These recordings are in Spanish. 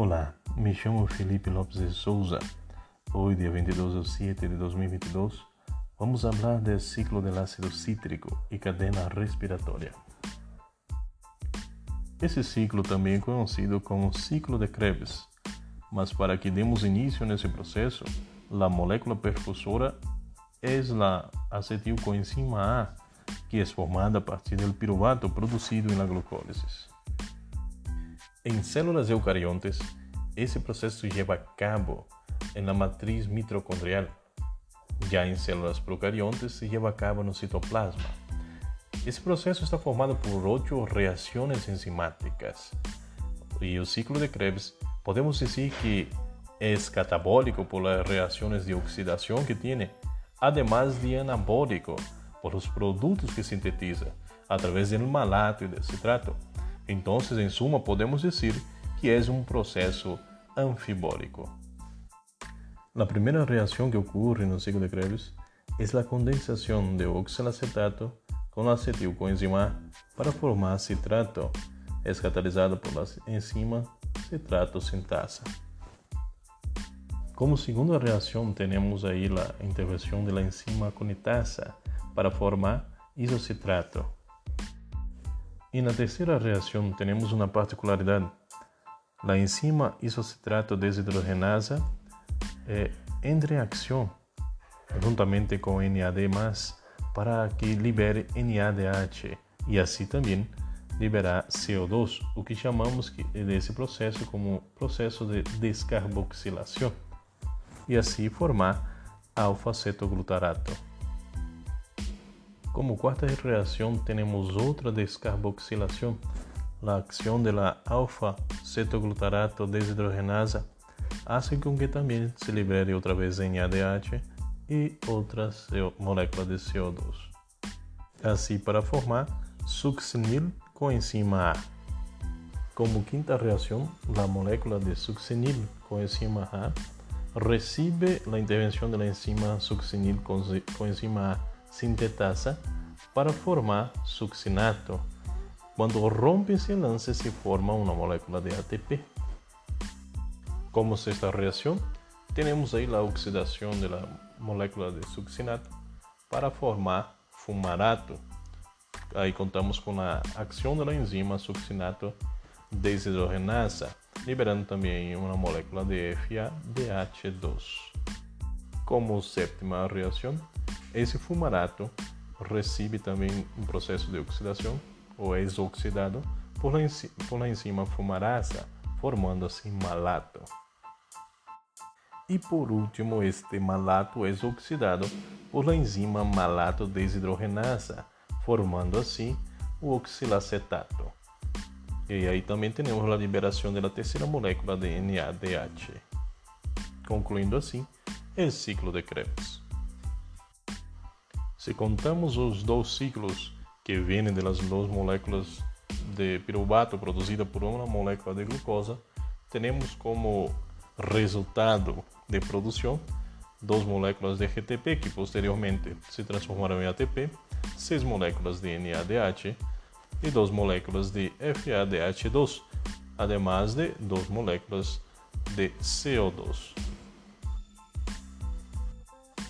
Olá, me chamo Felipe Lopes de Souza. Hoje, dia 22 de 7 de 2022, vamos falar do ciclo do ácido cítrico e cadena respiratória. Esse ciclo também é conhecido como ciclo de Krebs, mas para que demos início nesse processo, a molécula percursora é a acetilcoenzima A, que é formada a partir do piruvato produzido na glucólise. Em células eucariontes, esse processo leva a cabo na matriz mitocondrial. Já em células procariontes, se leva a cabo no citoplasma. Esse processo está formado por oito reações enzimáticas. E o ciclo de Krebs, podemos dizer que é catabólico por las reações de oxidação que tem, además de anabólico por os produtos que sintetiza, através do malato e do citrato. Então, em suma, podemos dizer que é um processo anfibólico. A primeira reação que ocorre no ciclo de Krebs é a condensação de oxalacetato com acetilcoenzima A para formar citrato. É catalisada por la enzima citrato sintasa. Como segunda reação, temos aí a intervenção da enzima conitasa para formar isocitrato. E na terceira reação temos uma particularidade. A enzima isocitrato desidrogenasa é, em reação juntamente com NAD+, para que libere NADH e assim também liberar CO2, o que chamamos desse processo como processo de descarboxilação, e assim formar alfa-cetoglutarato. Como quarta reação, temos outra descarboxilação, a ação da alfa-cetoglutarato desidrogenasa hace com que também se libere outra vez NADH e outras moléculas de CO2. Assim, para formar succinil com enzima A. Como quinta reação, a molécula de succinil com enzima A recebe a intervenção da enzima succinil com enzima A sintetasa para formar succinato. Quando rompe esse lance, se forma uma molécula de ATP. Como sexta reação, temos aí a oxidação da molécula de succinato para formar fumarato. Aí contamos com a ação da enzima succinato desidrogenasa, liberando também uma molécula de FADH2. Como sétima reação, esse fumarato recebe também um processo de oxidação ou é exoxidado por a, por enzima fumarasa, formando assim malato. E por último, este malato é exoxidado por a enzima malato desidrogenasa, formando assim o oxilacetato. E aí também temos a liberação da terceira molécula de NADH. Concluindo assim, o ciclo de Krebs. Se contamos os dois ciclos que vêm das duas moléculas de piruvato produzida por uma molécula de glucosa, temos como resultado de produção duas moléculas de GTP que posteriormente se transformaram em ATP, seis moléculas de NADH e duas moléculas de FADH2, además de duas moléculas de CO2.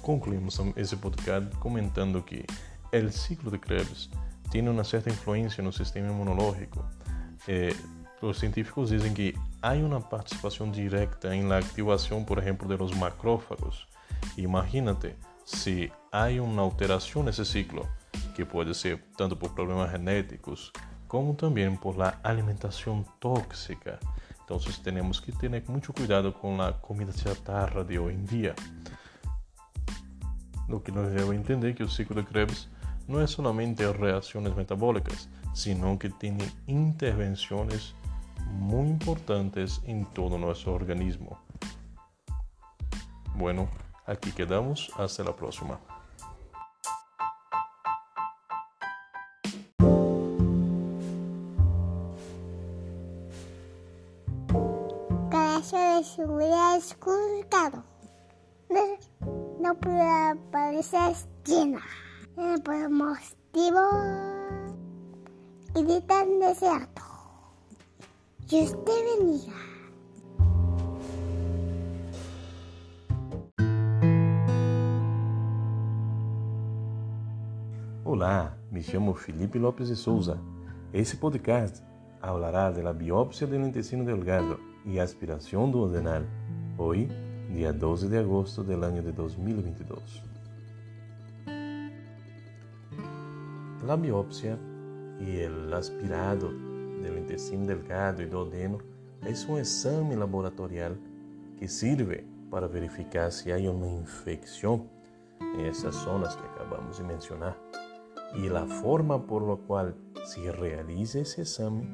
Concluímos esse podcast comentando que o ciclo de Krebs tem uma certa influência no sistema imunológico. Eh, os científicos dizem que há uma participação direta em la ativação, por exemplo, de los macrófagos. Imagínate se há uma alteração nesse ciclo, que pode ser tanto por problemas genéticos como também por la alimentação tóxica. Então, temos que ter muito cuidado com a comida chatarra de hoje em dia. Lo que nos lleva a entender que o ciclo de Krebs não é somente reações metabólicas, sino que tem intervenções muito importantes em todo o nosso organismo. Bueno, aqui quedamos. Hasta la próxima. De seguridad esculcado no puede aparecer llena. Por el motivo y de tan desierto. Dios te bendiga. Olá, me chamo Felipe Lopes de Souza. Esse podcast hablará de la biopsia del intestino delgado y aspiración duodenal. Hoy Dia 12 de agosto do ano de 2022. A biópsia e o aspirado do intestino delgado e do adeno é um exame laboratorial que serve para verificar se há uma infecção em essas zonas que acabamos de mencionar. E a forma por la qual se realiza esse exame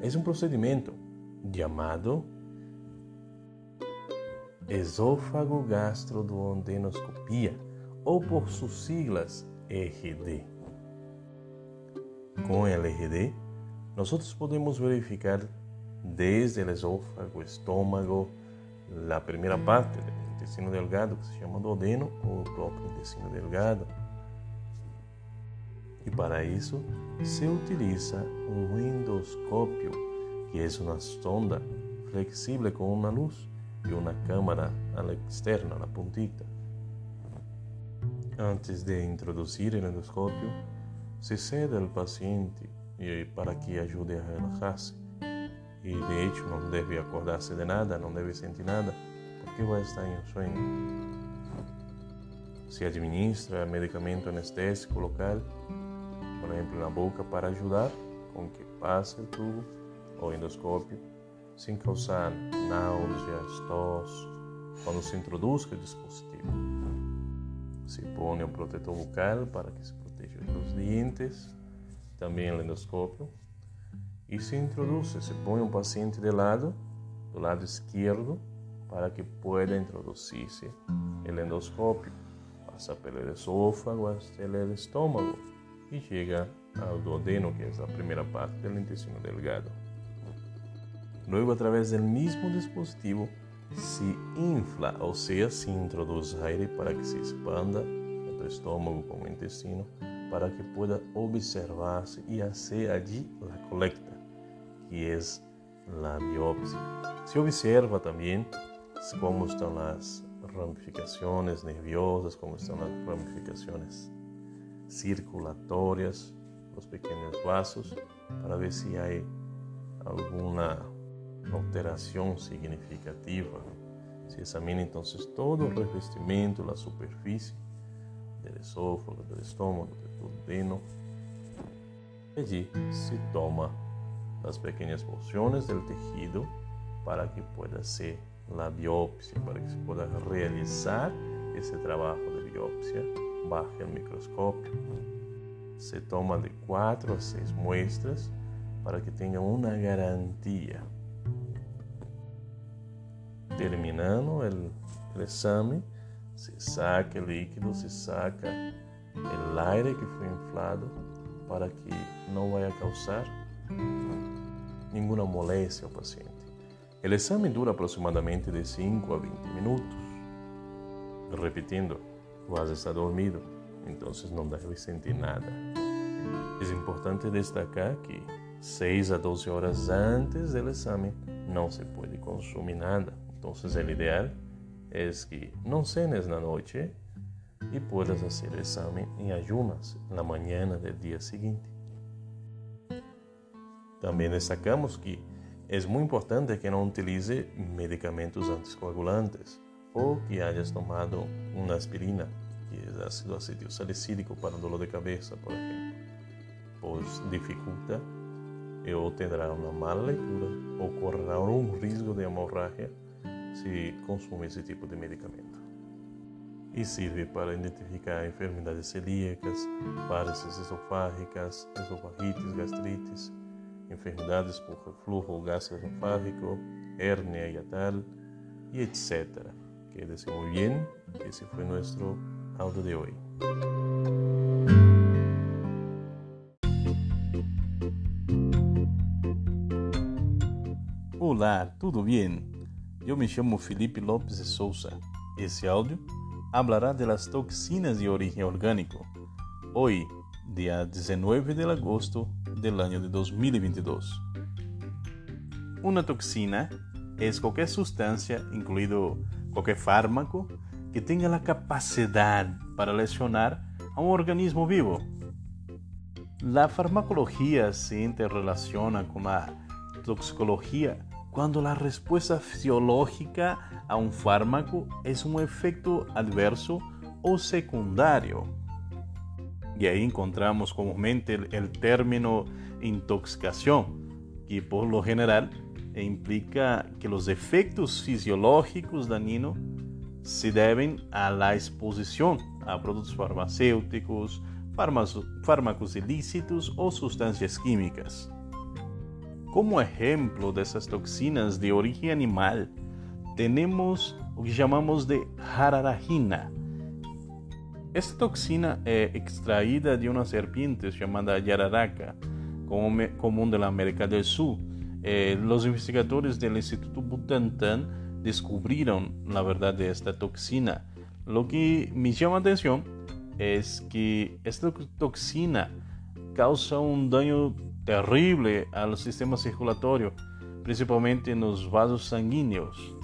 é um procedimento chamado esôfago gastroduodenoscopia ou por suas siglas RD. Com el RD, nós podemos verificar desde o esôfago, estômago, a primeira parte do intestino delgado, que se chama duodeno, ou o próprio intestino delgado. E para isso se utiliza um endoscópio, que é uma sonda flexível com uma luz e uma câmara a externa, na pontita Antes de introduzir o endoscópio se cede ao paciente eh, para que ajude a relajarse. e de hecho deve acordar-se de nada, não deve sentir nada, porque vai estar estar um sueño. Se administra medicamento anestésico local, por exemplo na boca para ajudar com que passe o tubo ou endoscópio sem causar náuseas, tos, quando se introduz o dispositivo. Se põe um protetor bucal para que se proteja os dentes, também o endoscópio, e se introduz, se põe um paciente de lado, do lado esquerdo, para que pueda introduzir-se o endoscópio. Passa pelo esôfago até o estômago e chega ao duodeno, que é a primeira parte do intestino delgado. Logo, através do mesmo dispositivo, se infla, ou seja, se introduz aire para que se expanda tanto o estômago como o intestino, para que pueda observar-se e hacer allí a colecta que é a biopsia. Se observa também como estão as ramificações nerviosas, como estão as ramificações circulatórias, os pequenos vasos, para ver se há alguma alteração significativa. Se examina então todo o revestimento, a superfície do esôfago, do estômago, do duodeno. Allí se toma las pequeñas porciones del tejido para que pueda ser la biopsia, para que se pueda realizar ese trabajo de biopsia bajo el microscopio. Se toma de 4 a 6 muestras para que tenga una garantía. Terminando el exame, se saca el líquido, se saca el aire que fue inflado para que vaya a causar nenhuma moléstia ao paciente. O exame dura aproximadamente de 5 a 20 minutos. Repetindo, quase está dormido, então não deve sentir nada. É importante destacar que 6 a 12 horas antes do exame não se pode consumir nada. Então, o ideal é que não cenes na noite e puedas fazer o exame em ajunas na manhã do dia seguinte. Também destacamos que é muito importante que não utilize medicamentos anticoagulantes ou que hayas tomado uma aspirina, que é ácido acetil salicílico para dor de cabeça, por exemplo, pois dificulta ou terá uma mala leitura ou correrá um risco de hemorragia se consumir esse tipo de medicamento. E serve para identificar enfermidades celíacas, varices esofágicas, esofagites, gastrites, enfermedades por reflujo gastroesofágico, hernia yatal y etc. Quédese muy bien, ese fue nuestro audio de hoy. Olá, tudo bem? Eu me chamo Felipe Lopes de Souza. Esse áudio hablará las toxinas de origem orgânico. Hoje, dia 19 de agosto do ano de 2022. Uma toxina é qualquer substância, incluído qualquer fármaco, que tenha a capacidade para lesionar a um organismo vivo. A farmacologia se interrelaciona com a toxicologia cuando la respuesta fisiológica a un fármaco es un efecto adverso o secundario. Y ahí encontramos comúnmente el, término intoxicación, que por lo general implica que los efectos fisiológicos dañinos se deben a la exposición a productos farmacéuticos, fármacos ilícitos o sustancias químicas. Como ejemplo de esas toxinas de origen animal, tenemos lo que llamamos de jararajina. Esta toxina es extraída de una serpiente llamada yararaca, común de la América del Sur. Eh, los investigadores del Instituto Butantan descubrieron la verdad de esta toxina. Lo que me llama la atención es que esta toxina causa un daño terrible al sistema circulatorio, principalmente en los vasos sanguíneos,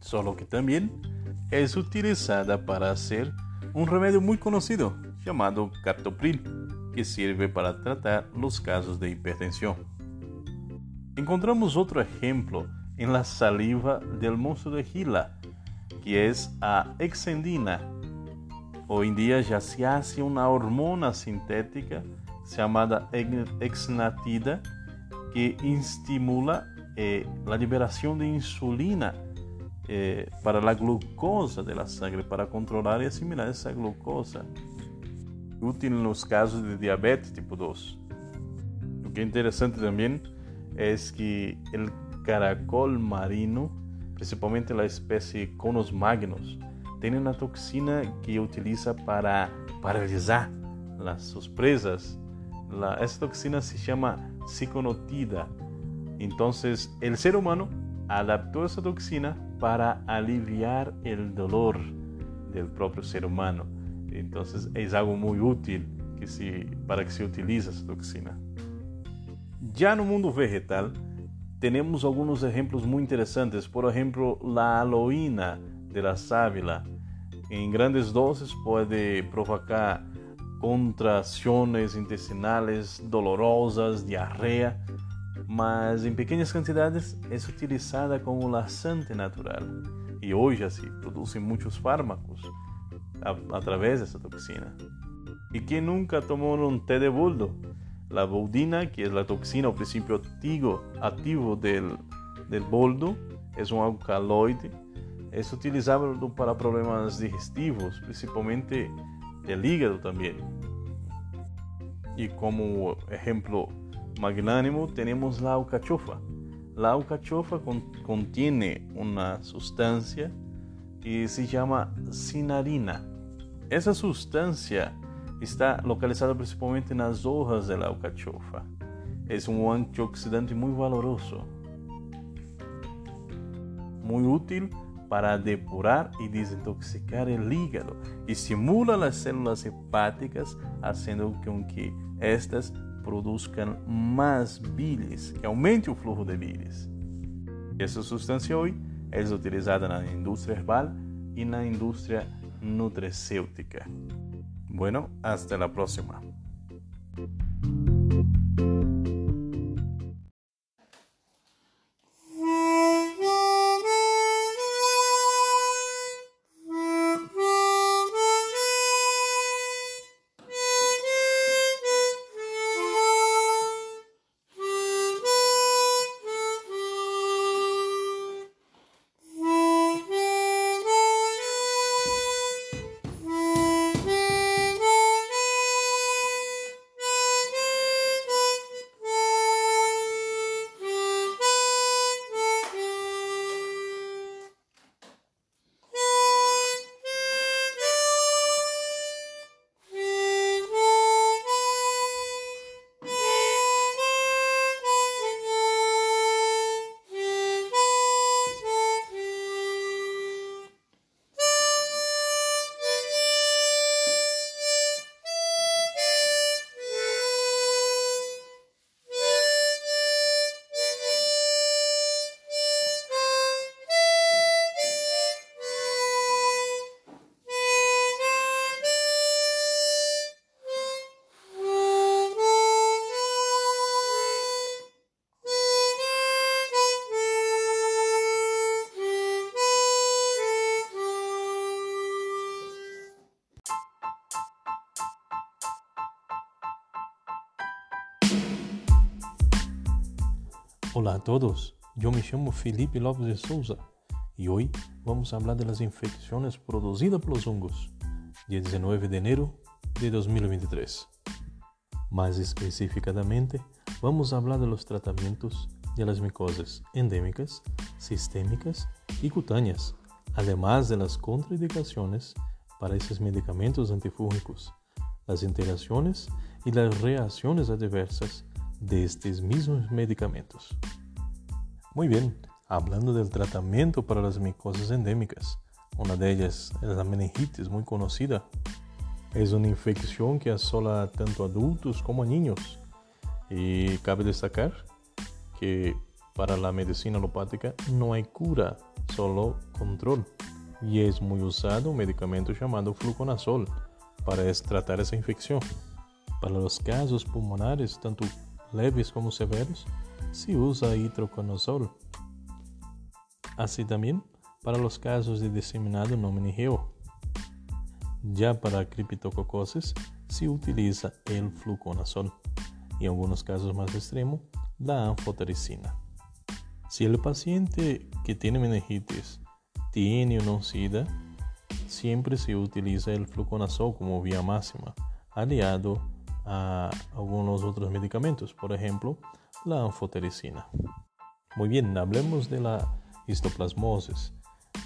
solo que también es utilizada para hacer un remedio muy conocido llamado captopril, que sirve para tratar los casos de hipertensión. Encontramos otro ejemplo en la saliva del monstruo de Gila, que es a exendina. Hoy en día ya se hace una hormona sintética chamada exnatida, que estimula eh, a liberação de insulina eh, para a glucosa da sangue, para controlar e assimilar essa glucosa. Útil nos casos de diabetes tipo 2. O que é interessante também é que o caracol marino, principalmente a espécie conos magnos, tem uma toxina que utiliza para paralisar as suas presas la, esta toxina se llama psiconotida. Entonces, el ser humano adaptó esa toxina para aliviar el dolor del propio ser humano. Entonces, es algo muy útil que se, para que se utilice esa toxina. Ya en el mundo vegetal, tenemos algunos ejemplos muy interesantes. Por ejemplo, la aloína de la sábila. En grandes dosis puede provocar contracciones intestinales dolorosas, diarrea, mas em pequenas quantidades é utilizada como laxante natural e hoje se produzem muitos fármacos a, através dessa toxina. E quem nunca tomou um té de boldo? La boldina, que é a toxina, o princípio ativo, ativo del, del boldo, é um alcaloide, é utilizado para problemas digestivos, principalmente el hígado también. Y como ejemplo magnánimo tenemos la alcachofa. La alcachofa contiene una sustancia que se llama cinarina. Esa sustancia está localizada principalmente en las hojas de la alcachofa. Es un antioxidante muy valoroso, muy útil para depurar y desintoxicar el hígado. Estimula las células hepáticas, haciendo con que éstas produzcan más bilis, que aumente el flujo de bilis. Essa sustancia hoy es utilizada en la industria herbal y en la industria nutracéutica. Bueno, hasta la próxima. Olá a todos, eu me chamo Felipe Lopes de Souza e hoje vamos falar das infecções produzidas pelos fungos, dia 19 de enero de 2023. Mais especificadamente, vamos falar dos tratamentos de las micoses endêmicas, sistémicas e cutâneas, además de las contraindicaciones para esses medicamentos antifúngicos, as interações e as reações adversas de estes mismos medicamentos. Muy bien, hablando del tratamiento para las micoses endémicas, una de ellas es la meningitis, muy conocida. Es una infección que asola tanto adultos como niños. Y cabe destacar que para la medicina alopática no hay cura, solo control. Y es muy usado un medicamento llamado fluconazol para tratar esa infección. Para los casos pulmonares, tanto leves como severos, se usa hidroconazol. Así también para los casos de diseminado no meningeo. Ya para criptococosis se utiliza el fluconazol y en algunos casos más extremos la anfotericina. Si el paciente que tiene meningitis tiene una SIDA, siempre se utiliza el fluconazol como vía máxima, aliado a algunos otros medicamentos, por ejemplo, la anfotericina. Muy bien, hablemos de la histoplasmosis.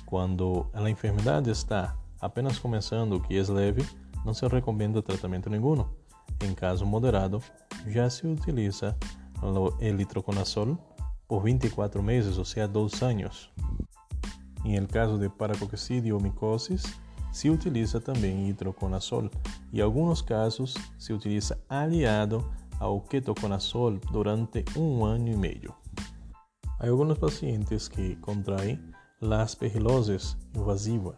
Cuando la enfermedad está apenas comenzando, que es leve, no se recomienda tratamiento ninguno. En caso moderado, ya se utiliza el hidroconazol por 24 meses, o sea, dos años. En el caso de paracocicidio o micosis, se utiliza também hidroconazol e em alguns casos se utiliza aliado ao ketoconazol durante um ano e meio. Há alguns pacientes que contraem la aspergilose invasiva.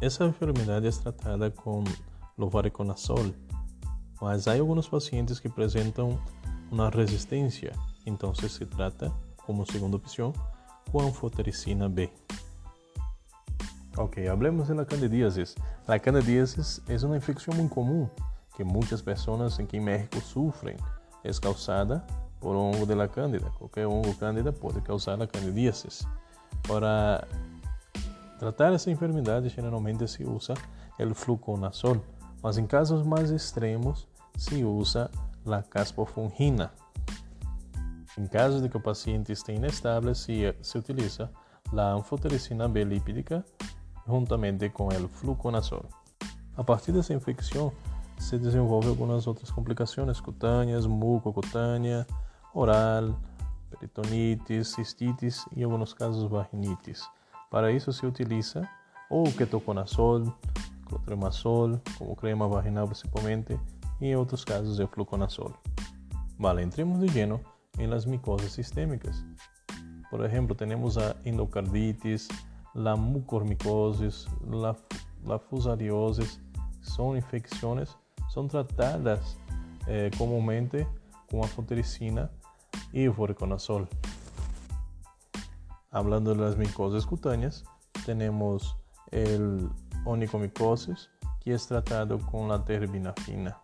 Essa enfermidade é tratada com lovariconazol, mas há alguns pacientes que apresentam uma resistência, então se trata, como segunda opção, com anfotericina B. Ok, hablemos de la candidiasis. La candidiasis es una infección muy común que muchas personas aquí en México sufren. Es causada por un hongo de la cándida. Cualquier hongo cándida puede causar la candidiasis. Para tratar essa enfermedade, geralmente se usa el fluconazol, mas em casos mais extremos se usa la caspofungina. Em caso de que o paciente esteja inestável, se, se utiliza la anfotericina B lipídica juntamente com o fluconazol. A partir dessa infecção, se desenvolve algumas outras complicações cutâneas, mucocutânea, oral, peritonitis, cistitis e, em alguns casos, vaginitis. Para isso se utiliza o ketoconazol, clotrimazol, como crema vaginal principalmente, e em outros casos o fluconazol. Vale, entremos de lleno em las micoses sistêmicas. Por exemplo, temos a endocarditis, la mucormicosis, la, la fusariosis, son infecciones, son tratadas eh, comúnmente con anfotericina y voriconazol. Hablando de las micosis cutáneas, tenemos el onicomicosis, que es tratado con la terbinafina,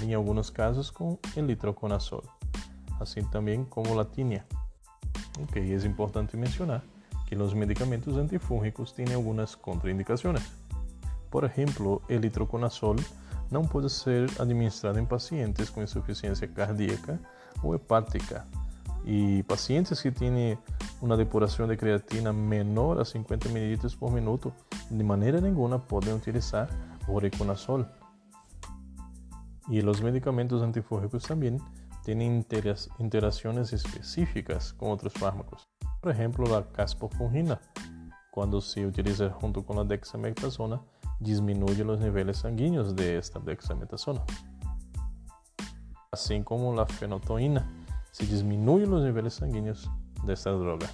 en algunos casos con el litroconazol, así también como la tinia. Ok, es importante mencionar los medicamentos antifúngicos tienen algunas contraindicaciones. Por ejemplo, el hidroconazol não pode ser administrado em pacientes com insuficiência cardíaca ou hepática e pacientes que têm uma depuração de creatina menor a 50 ml por minuto, de maneira nenhuma podem utilizar oriconazol. E os medicamentos antifúngicos também têm interações específicas com outros fármacos. Por ejemplo, la caspofungina, cuando se utiliza junto con la dexametasona, disminuye los niveles sanguíneos de esta dexametasona. Así como la fenotoína, se disminuyen los niveles sanguíneos de esta droga.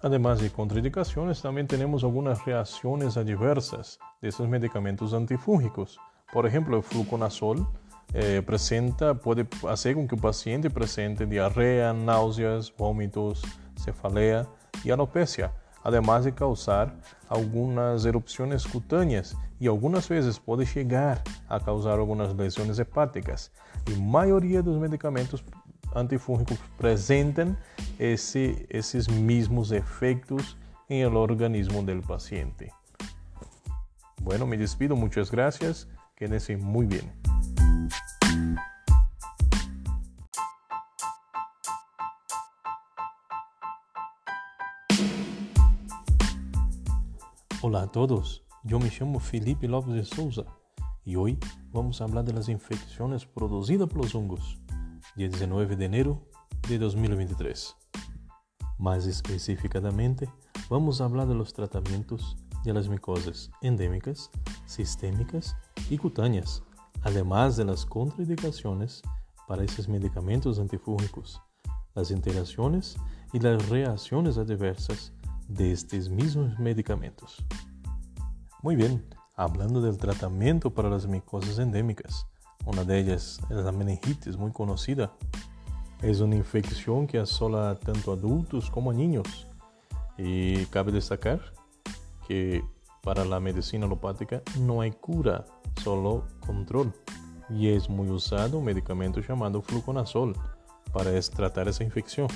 Además de contraindicaciones, también tenemos algunas reacciones adversas de estos medicamentos antifúngicos. Por ejemplo, el fluconazol eh, presenta, puede hacer con que el paciente presente diarrea, náuseas, vómitos, cefaleia e alopecia, además de causar algumas erupções cutâneas e algumas vezes pode chegar a causar algumas lesões hepáticas. E a maioria dos medicamentos antifúngicos presentan ese, esos mismos efectos en el organismo del paciente. Bueno, me despido, muchas gracias, quédense muy bien. Olá a todos, eu me chamo Felipe Lopes de Souza e hoje vamos falar das infecções produzidas pelos fungos. dia 19 de enero de 2023. Mais especificadamente, vamos falar dos tratamentos de las micoses endêmicas, sistêmicas e cutâneas, además de las contraindicações para esses medicamentos antifúngicos, as interações e as reações adversas de estos mismos medicamentos. Muy bien, hablando del tratamiento para las micoses endémicas, una de ellas es la meningitis, muy conocida. Es una infección que asola tanto adultos como a niños. Y cabe destacar que para la medicina alopática no hay cura, solo control. Y es muy usado un medicamento llamado fluconazol para tratar esa infección.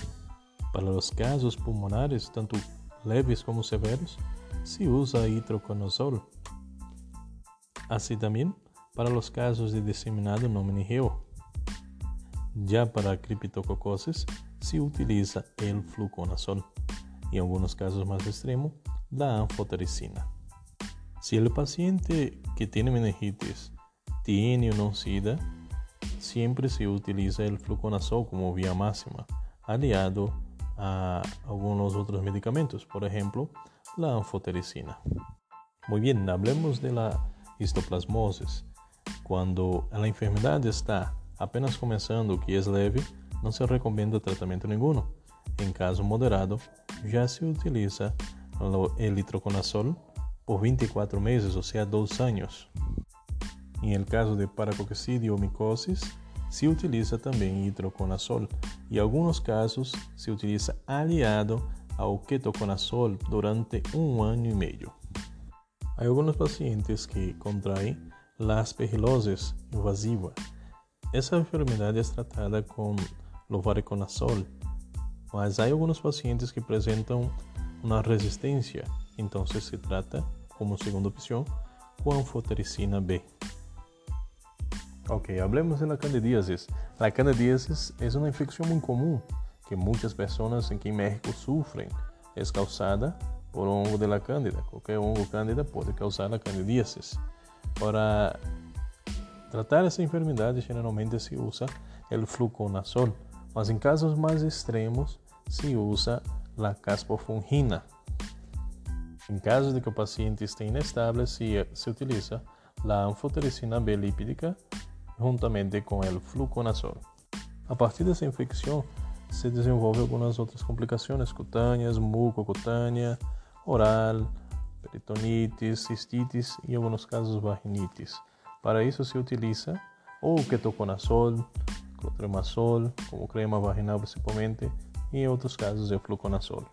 Para los casos pulmonares, tanto leves como severos, se usa hidroconazol. Así también para los casos de diseminado no meningeo. Ya para criptococosis se utiliza el fluconazol y en algunos casos más extremos la anfotericina. Si el paciente que tiene meningitis tiene una SIDA, siempre se utiliza el fluconazol como vía máxima, aliado a algunos otros medicamentos, por ejemplo, la anfotericina. Muy bien, hablemos de la histoplasmosis. Cuando la enfermedad está apenas comenzando, que es leve, no se recomienda tratamiento ninguno. En caso moderado, ya se utiliza el litroconazol por 24 meses, o sea, dos años. En el caso de paracocicidio o micosis, se utiliza também hidroconazol e, em alguns casos, se utiliza aliado ao ketoconazol durante um ano e meio. Há alguns pacientes que contraem aspergilose invasiva. Essa enfermidade é tratada com lovariconazol, mas há alguns pacientes que apresentam uma resistência, então se trata, como segunda opção, com anfotericina B. Ok, hablemos de la candidiasis. La candidiasis es una infección muy común que muchas personas aquí en México sufren. Es causada por hongo de la cándida. Cualquier hongo cándida puede causar la candidiasis. Para tratar esa enfermedad generalmente se usa el fluconazol, mas en casos más extremos se usa la caspofungina. En caso de que el paciente esté inestable, se, se utiliza la anfotericina B lipídica juntamente com o fluconazol. A partir dessa infecção, se desenvolve algumas outras complicações cutâneas, mucocutânea, oral, peritonitis, cistitis e, em alguns casos, vaginitis. Para isso, se utiliza ou ketoconazol, clotrimazol, como crema vaginal principalmente, e em outros casos, o fluconazol.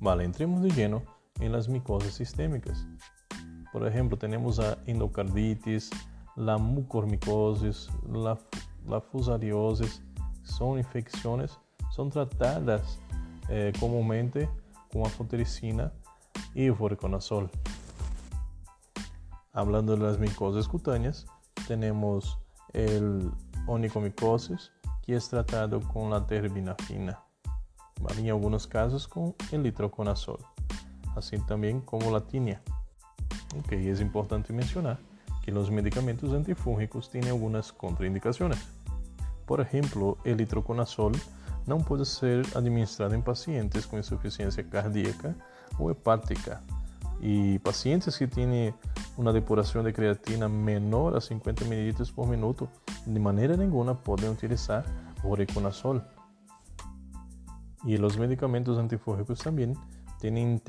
Vale, entremos de lleno em las micoses sistêmicas. Por exemplo, temos a endocardite la mucormicosis, la, la fusariosis, son infecciones, son tratadas eh, comúnmente con anfotericina y voriconazol. Hablando de las micoses cutáneas, tenemos el onicomicosis, que es tratado con la terbinafina, en algunos casos con el litroconazol, así también como la tinia. Okay, es importante mencionar que los medicamentos antifúngicos tienen algunas contraindicaciones. Por ejemplo, el hidroconazol no puede ser administrado en pacientes con insuficiencia cardíaca o hepática y pacientes que tienen una depuración de creatina menor a 50 ml por minuto de manera ninguna pueden utilizar voriconazol. Y los medicamentos antifúngicos también tienen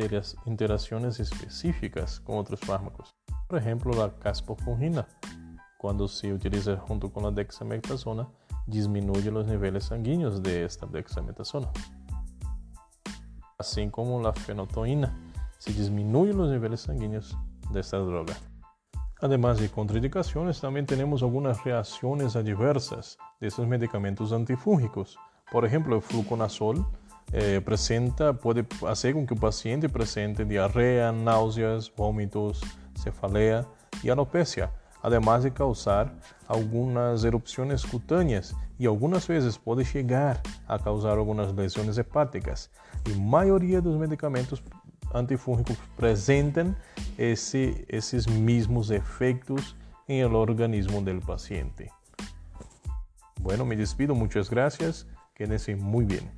interacciones específicas con otros fármacos. Por ejemplo, la caspofungina, cuando se utiliza junto con la dexametasona, disminuye los niveles sanguíneos de esta dexametasona. Así como la fenotoína, se disminuyen los niveles sanguíneos de esta droga. Además de contraindicaciones, también tenemos algunas reacciones adversas de estos medicamentos antifúngicos. Por ejemplo, el fluconazol eh, presenta, puede hacer con que el paciente presente diarrea, náuseas, vómitos, cefalea y alopecia, además de causar algunas erupciones cutáneas y algunas veces puede llegar a causar algunas lesiones hepáticas. Y mayoría de los medicamentos antifúngicos presentan ese, esos mismos efectos en el organismo del paciente. Bueno, me despido, muchas gracias, quédense muy bien.